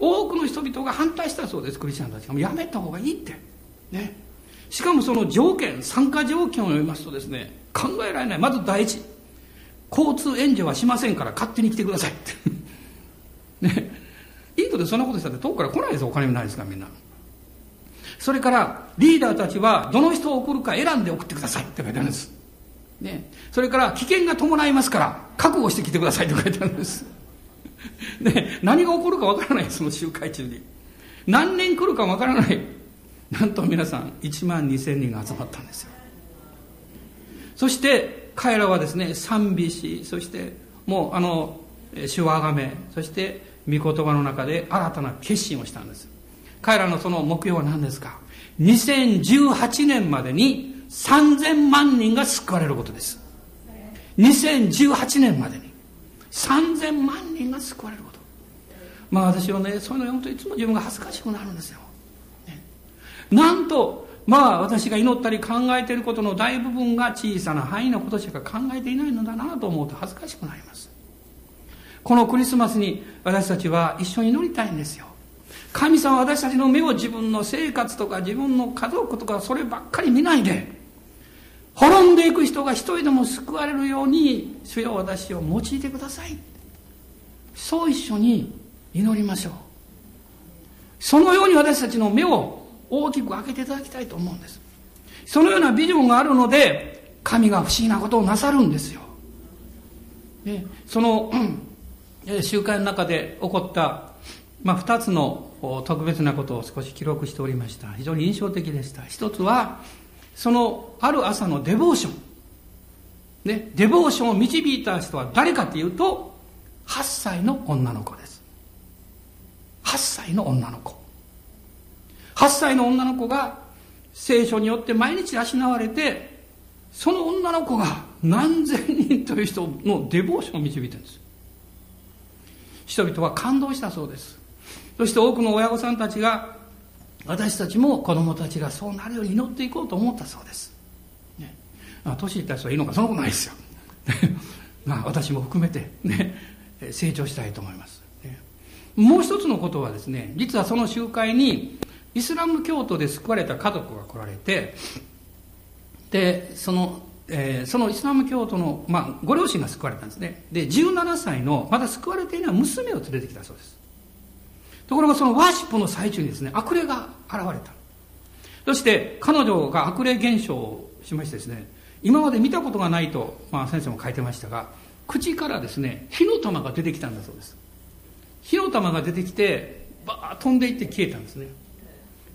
多くの人々が反対したそうですクリスチャンたちが。やめた方がいいって。ね。しかもその条件参加条件を読みますとですね考えられない。まず第一交通援助はしませんから勝手に来てくださいって。ね。インドでそんなことしたって遠くから来ないですお金もないですからみんな。それからリーダーたちはどの人を送るか選んで送ってくださいって書いてあるんです。ね、それから危険が伴いますから覚悟してきてくださいって書いてあるんです。ね、何が起こるかわからないその集会中に。何年来るかわからない。なんと皆さん1万2000人が集まったんですよ。そして彼らはですね賛美しそしてもうあの主をあがめそして御言葉の中で新たな決心をしたんです彼らのその目標は何ですか？2018年までに3000万人が救われることです。2018年までに3000万人が救われること。まあ私はねそういうの読むといつも自分が恥ずかしくなるんですよ、ね、なんとまあ私が祈ったり考えていることの大部分が小さな範囲のことしか考えていないのだなと思うと恥ずかしくなります。このクリスマスに私たちは一緒に祈りたいんですよ。神様は私たちの目を自分の生活とか自分の家族とかそればっかり見ないで滅んでいく人が一人でも救われるように主よ私を用いてください。そう一緒に祈りましょう。そのように私たちの目を大きく開けていただきたいと思うんです。そのようなビジョンがあるので神が不思議なことをなさるんですよ、ね、その、集会の中で起こったまあ、2つの特別なことを少し記録しておりました。非常に印象的でした。一つはそのある朝のデボーション。ねデボーションを導いた人は誰かというと8歳の女の子です。8歳の女の子。8歳の女の子が聖書によって毎日養われてその女の子が何千人という人のデボーションを導いてるんです。人々は感動したそうです。そして多くの親御さんたちが私たちも子供たちがそうなるように祈っていこうと思ったそうです。ね、あ、年いった人はいいのかそんなことないですよ。まあ私も含めてね、成長したいと思います。ね、もう一つのことはですね、実はその集会にイスラム教徒で救われた家族が来られて、で、その、えー、そのイスラム教徒の、まあ、ご両親が救われたんですね。で、17歳のまだ救われていない娘を連れてきたそうです。ところがそのワーシップの最中にですね、悪霊が現れた。そして彼女が悪霊現象をしましてですね、今まで見たことがないと、まあ先生も書いてましたが、口からですね、火の玉が出てきたんだそうです。火の玉が出てきて、バー飛んでいって消えたんですね。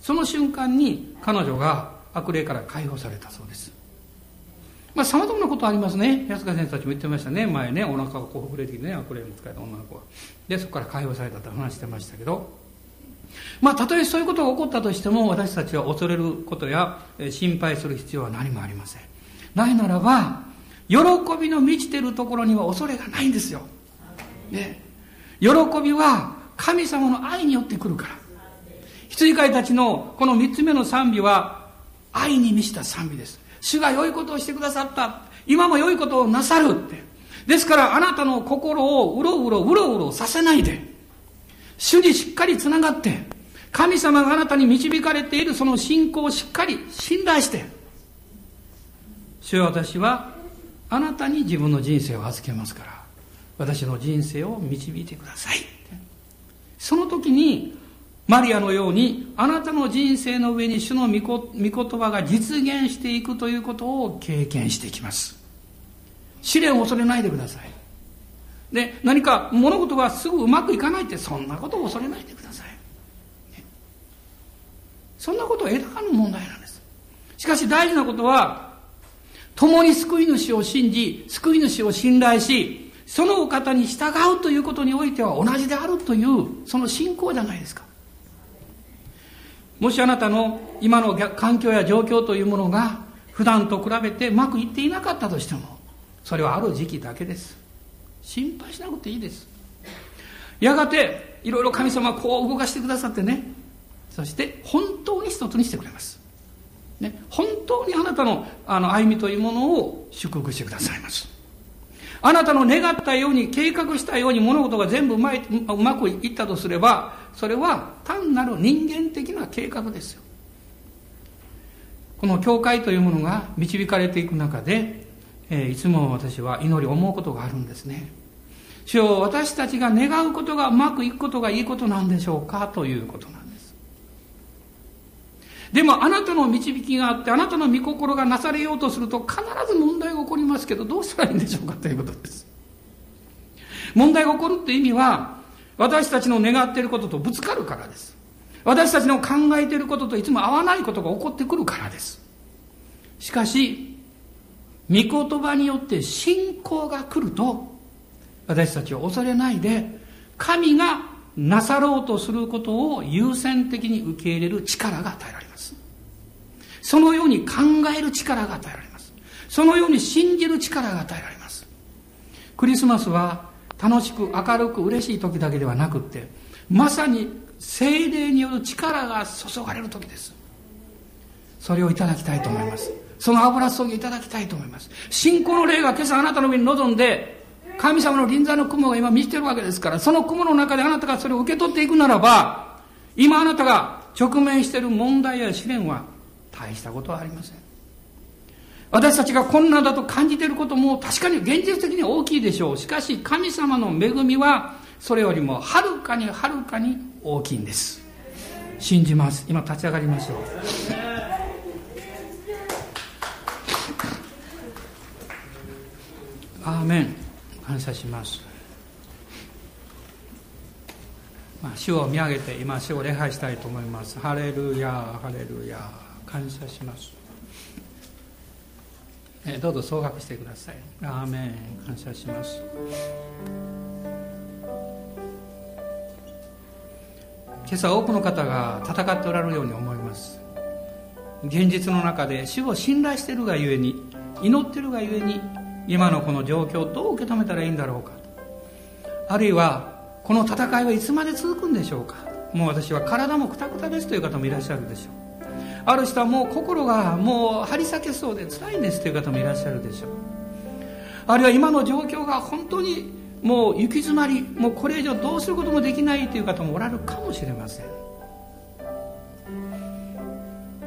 その瞬間に彼女が悪霊から解放されたそうです。まあ、様々なことありますね。安川先生たちも言ってましたね。前ね、お腹がこう膨れてきてね、悪霊に使えた女の子が。で、そこから解放されたと話してましたけど、まあ、たとえそういうことが起こったとしても、私たちは恐れることや心配する必要は何もありません。ないならば、喜びの満ちてるところには恐れがないんですよ。ね。喜びは神様の愛によって来るから。羊飼いたちのこの三つ目の賛美は愛に満ちた賛美です。主が良いことをしてくださった。今も良いことをなさるって。ですからあなたの心をうろうろうろうろさせないで、主にしっかりつながって、神様があなたに導かれているその信仰をしっかり信頼して、主よ私はあなたに自分の人生を預けますから、私の人生を導いてください。その時にマリアのようにあなたの人生の上に主の御言葉が実現していくということを経験していきます。試練を恐れないでください。で、何か物事がすぐうまくいかないってそんなことを恐れないでください。ね、そんなことは枝葉の問題なんです。しかし大事なことは、共に救い主を信じ、救い主を信頼し、そのお方に従うということにおいては同じであるという、その信仰じゃないですか。もしあなたの今の環境や状況というものが普段と比べてうまくいっていなかったとしてもそれはある時期だけです。心配しなくていいです。やがていろいろ神様はこう動かしてくださってね。そして本当に一つにしてくれます。ね、本当にあなたのあの歩みというものを祝福してくださいます。あなたの願ったように計画したように物事が全部うまいうまくいったとすればそれは単なる人間的な計画ですよ。この教会というものが導かれていく中で、えー、いつも私は祈り思うことがあるんですね。主よ私たちが願うことがうまくいくことがいいことなんでしょうか？ということなんです。でもあなたの導きがあってあなたの御心がなされようとすると必ず問題が起こりますけどどうしたらいいんでしょうかということです問題が起こるって意味は私たちの願っていることとぶつかるからです私たちの考えていることといつも合わないことが起こってくるからです。しかし、御言葉によって信仰が来ると、私たちは恐れないで、神がなさろうとすることを優先的に受け入れる力が与えられます。そのように考える力が与えられます。そのように信じる力が与えられます。クリスマスは楽しく明るく嬉しい時だけではなくって、まさに精霊による力が注がれる時ですそれをいただきたいと思いますその油注ぎいただきたいと思います信仰の霊が今朝あなたの上に臨んで神様の臨在の雲が今満ちてるわけですからその雲の中であなたがそれを受け取っていくならば今あなたが直面している問題や試練は大したことはありません。私たちが困難だと感じていることも確かに現実的に大きいでしょう。しかし神様の恵みはそれよりもはるかにはるかに大きいんです。信じます。今立ち上がりましょう。アーメン。感謝します。まあ、主を見上げて今主を礼拝したいと思います。ハレルヤハレルヤ感謝します。えどうぞ総額してください。アーメン感謝します。今朝多くの方が戦っておられるように思います。現実の中で主を信頼しているがゆえに祈っているがゆえに今のこの状況をどう受け止めたらいいんだろうか。あるいはこの戦いはいつまで続くんでしょうか。もう私は体もくたくたですという方もいらっしゃるでしょう。ある人はもう心がもう張り裂けそうで辛いんですという方もいらっしゃるでしょう。あるいは今の状況が本当にもう行き詰まりもうこれ以上どうすることもできないという方もおられるかもしれません。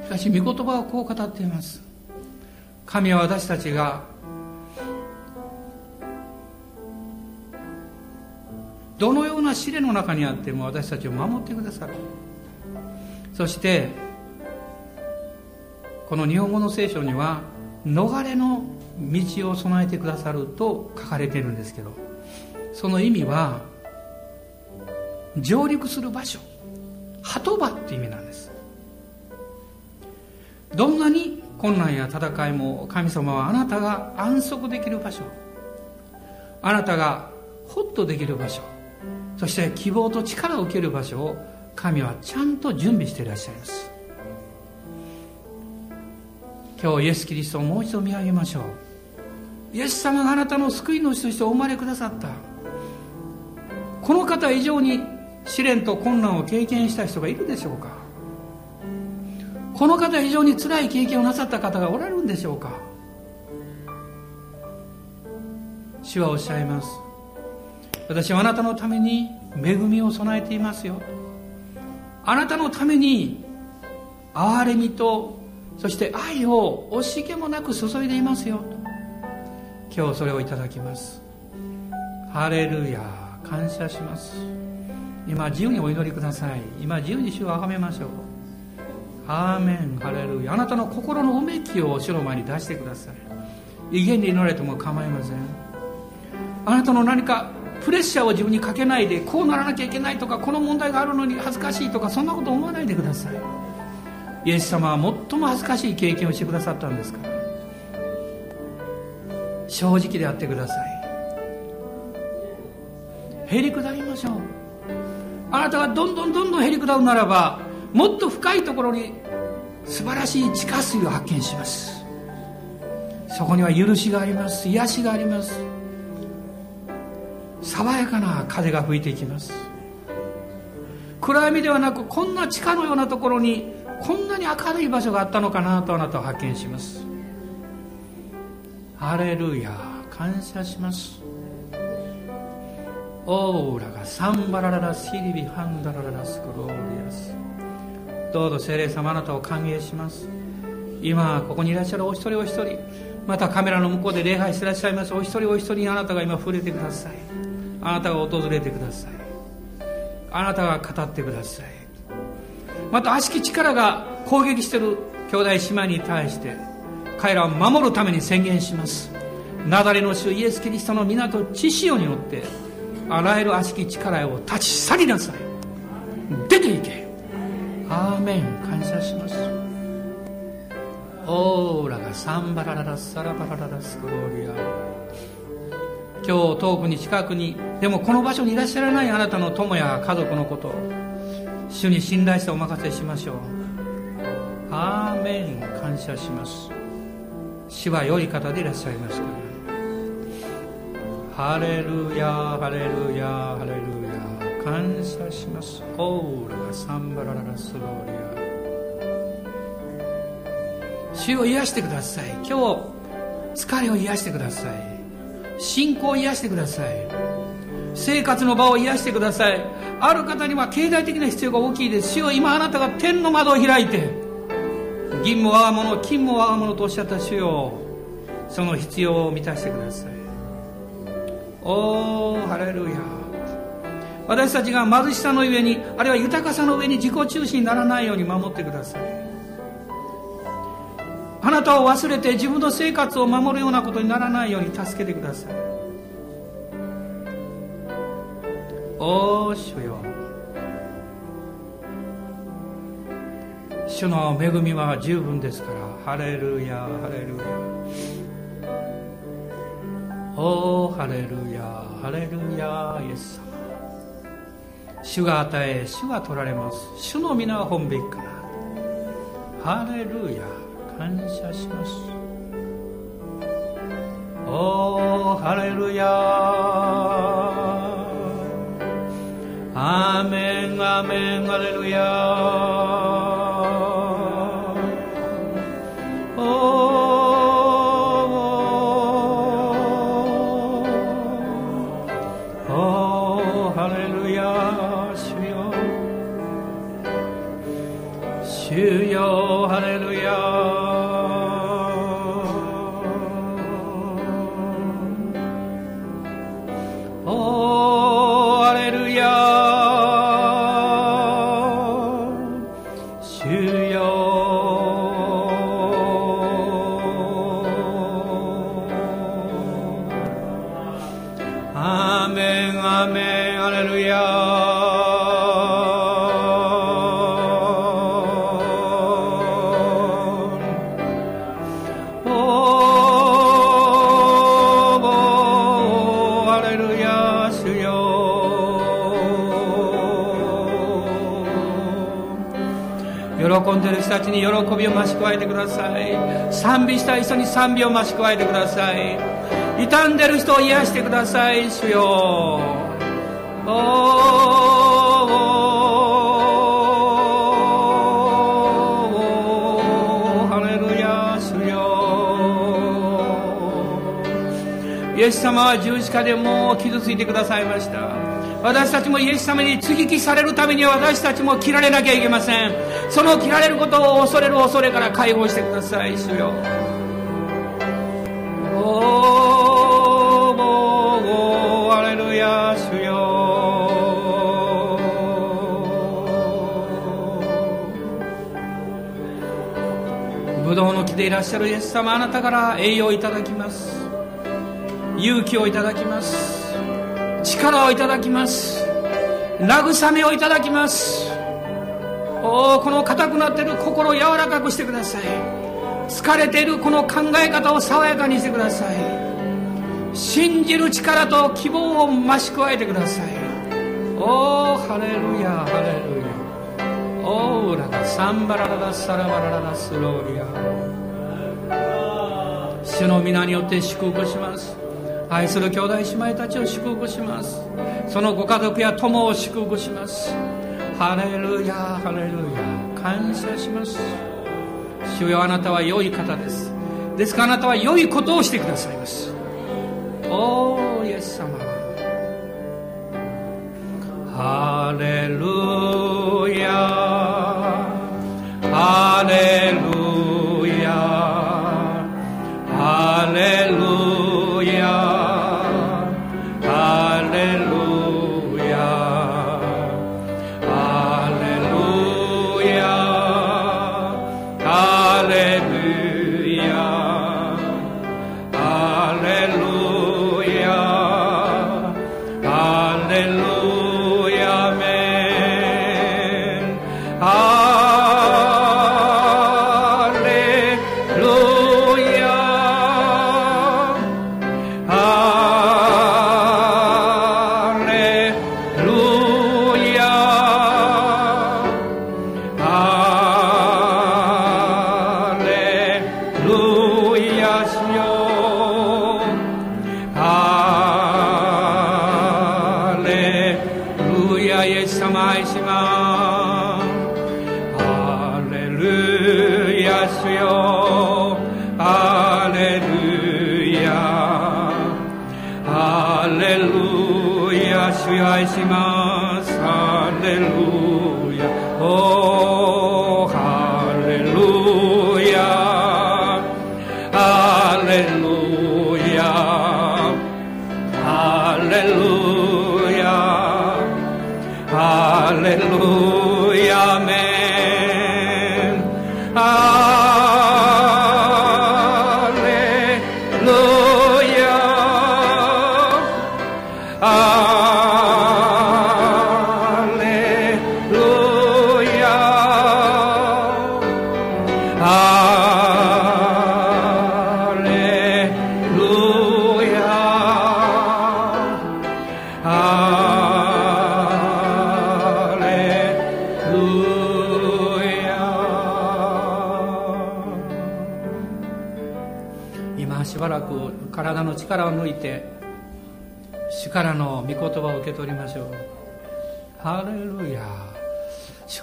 しかし御言葉はこう語っています。神は私たちがどのような試練の中にあっても私たちを守ってくださる。そしてこの日本語の聖書には逃れの道を備えてくださると書かれてるんですけどその意味は上陸する場所鳩場って意味なんです。どんなに困難や戦いも神様はあなたが安息できる場所あなたがホッとできる場所そして希望と力を受ける場所を神はちゃんと準備していらっしゃいます。今日イエス・キリストをもう一度見上げましょう。イエス様があなたの救い主としてお生まれくださった。この方以上に試練と困難を経験した人がいるでしょうか。この方以上に辛い経験をなさった方がおられるんでしょうか。主はおっしゃいます。私はあなたのために恵みを備えていますよ。あなたのために憐れみとそして愛を惜しげもなく注いでいますよ。今日それをいただきます。ハレルヤ。感謝します。今自由にお祈りください。今自由に主を崇めましょう。アーメン。ハレルヤ。あなたの心のうめきを主の前に出してください。威厳で祈られても構いません。あなたの何かプレッシャーを自分にかけないでこうならなきゃいけないとかこの問題があるのに恥ずかしいとかそんなこと思わないでください。イエス様は最も恥ずかしい経験をしてくださったんですから。正直であってください。へりくだりましょう。あなたがどんどんどんどんへりくだるならばもっと深いところに素晴らしい地下水を発見します。そこには許しがあります。癒しがあります。爽やかな風が吹いていきます。暗闇ではなくこんな地下のようなところにこんなに明るい場所があったのかなとあなたは発見します。ハレルヤ感謝します。オーラが。サンバラララシリビハンダラララスクローリアスどうぞ聖霊様あなたを歓迎します。今ここにいらっしゃる。お一人お一人。またカメラの向こうで礼拝していらっしゃいます。お一人お一人に。あなたが今触れてください。あなたが訪れてください。あなたが語ってください。また悪しき力が攻撃している兄弟姉妹に対して彼らを守るために宣言します。なだれの主イエス・キリストの港知識によってあらゆる悪しき力を立ち去りなさい。出ていけ。アーメン。感謝します。オーラがサンバラララサラバラララスクローリア。今日遠くに近くにでもこの場所にいらっしゃらないあなたの友や家族のこと主に信頼してお任せしましょう。アーメン。感謝します。主は良い方でいらっしゃいますから。ハレルヤハレルヤハレルヤ。感謝します。オーラがサンバラララスローリア。主を癒してください。今日疲れを癒してください。信仰を癒してください。生活の場を癒してください。ある方には経済的な必要が大きいです。主よ今あなたが天の窓を開いて。銀も我が物金も我が物とおっしゃった主よ。その必要を満たしてください。おーハレルヤ。私たちが貧しさの上にあるいは豊かさの上に自己中心にならないように守ってください。あなたを忘れて自分の生活を守るようなことにならないように助けてください。おー主よ主の恵みは十分ですからハレルヤハレルヤおーハレルヤハレルヤイエス様主が与え主が取られます主の皆は本べきからハレルヤ感謝しますおーハレルヤアーメンたちに喜びを増し加えてください。賛美したい人に賛美を増し加えてください。傷んでる人を癒してください。主よ。おー。ハレルヤ。主よ。イエス様は十字架でもう傷ついてくださいました。私たちもイエス様に追撃されるためには私たちも切られなきゃいけません。その切られることを恐れる恐れから解放してください主よ。おーおーハレルヤ主よ。ブドウの木でいらっしゃるイエス様あなたから栄養をいただきます。勇気をいただきます。力をいただきます。慰めをいただきます。おおこの硬くなっている心を柔らかくしてください。疲れているこの考え方を爽やかにしてください。信じる力と希望を増し加えてください。おおハレルヤハレルヤ。オーラがサンバラララサラバラララスローリア。主の皆によって祝福します。愛する兄弟姉妹たちを祝福します。そのご家族や友を祝福します。ハレルヤハレルヤ。感謝します。主よあなたは良い方です。ですからあなたは良いことをしてくださいます。おーイエス様。ハレルヤ。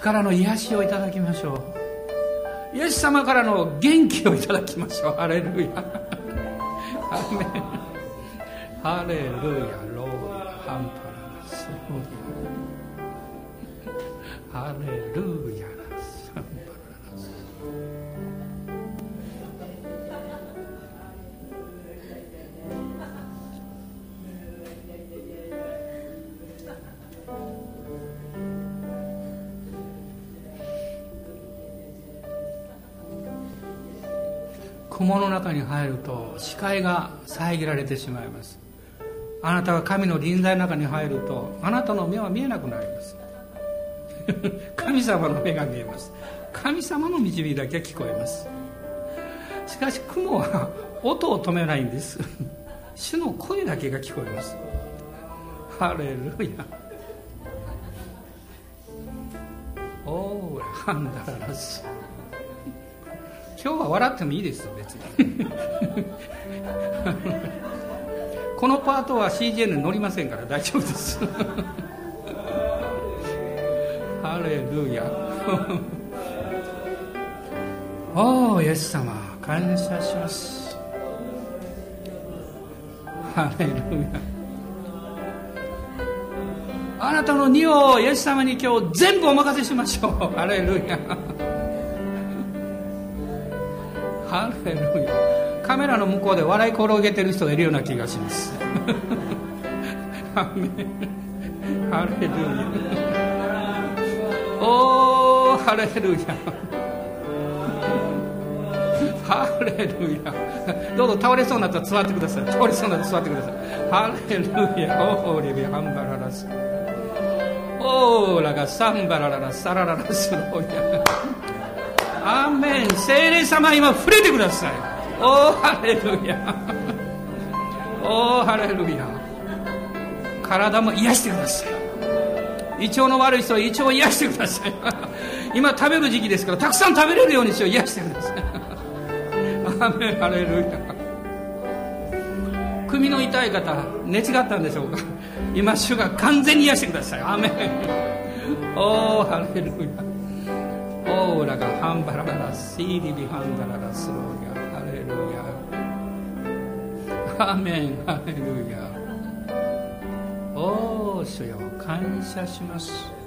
主からの癒しをいただきましょう。イエス様からの元気をいただきましょう。ハレルヤ。アメン。ハレルヤ。ローヤ。ハンパラス。ハレルヤ。の中に入ると視界が遮られてしまいます。あなたが神の臨在の中に入るとあなたの目は見えなくなります。神様の目が見えます。神様の導きだけ聞こえます。しかし雲は音を止めないんです。主の声だけが聞こえます。ハレルヤ。おーハンダララス今日は笑ってもいいですよ別に。このパートは CGN に乗りませんから大丈夫です。ハレルヤ。おおイエス様感謝します。ハレルヤ。あなたの荷をイエス様に今日全部お任せしましょう。ハレルヤ。ハレルヤカメラの向こうで笑い転げてる人がいるような気がします。アメンハレルヤおーハレルヤハレルヤどうぞ倒れそうになったら座ってください。倒れそうになったら座ってください。ハレルヤオーレビハンバララスオーラがサンバラララサラララスローヤアーメン。聖霊様今触れてください。おーハレルヤ。おーハレルヤ。体も癒してください。胃腸の悪い人は胃腸を癒してください。今食べる時期ですからたくさん食べれるようにしよう。癒してください。アーメン。ハレルヤ。首の痛い方寝違ったんでしょうか。今主が完全に癒してください。アーメン。おーハレルヤ。おーハンバラバラシーリビハンダララスローヤハレルヤ。アーメン。ハレルヤ。おお主よ。感謝します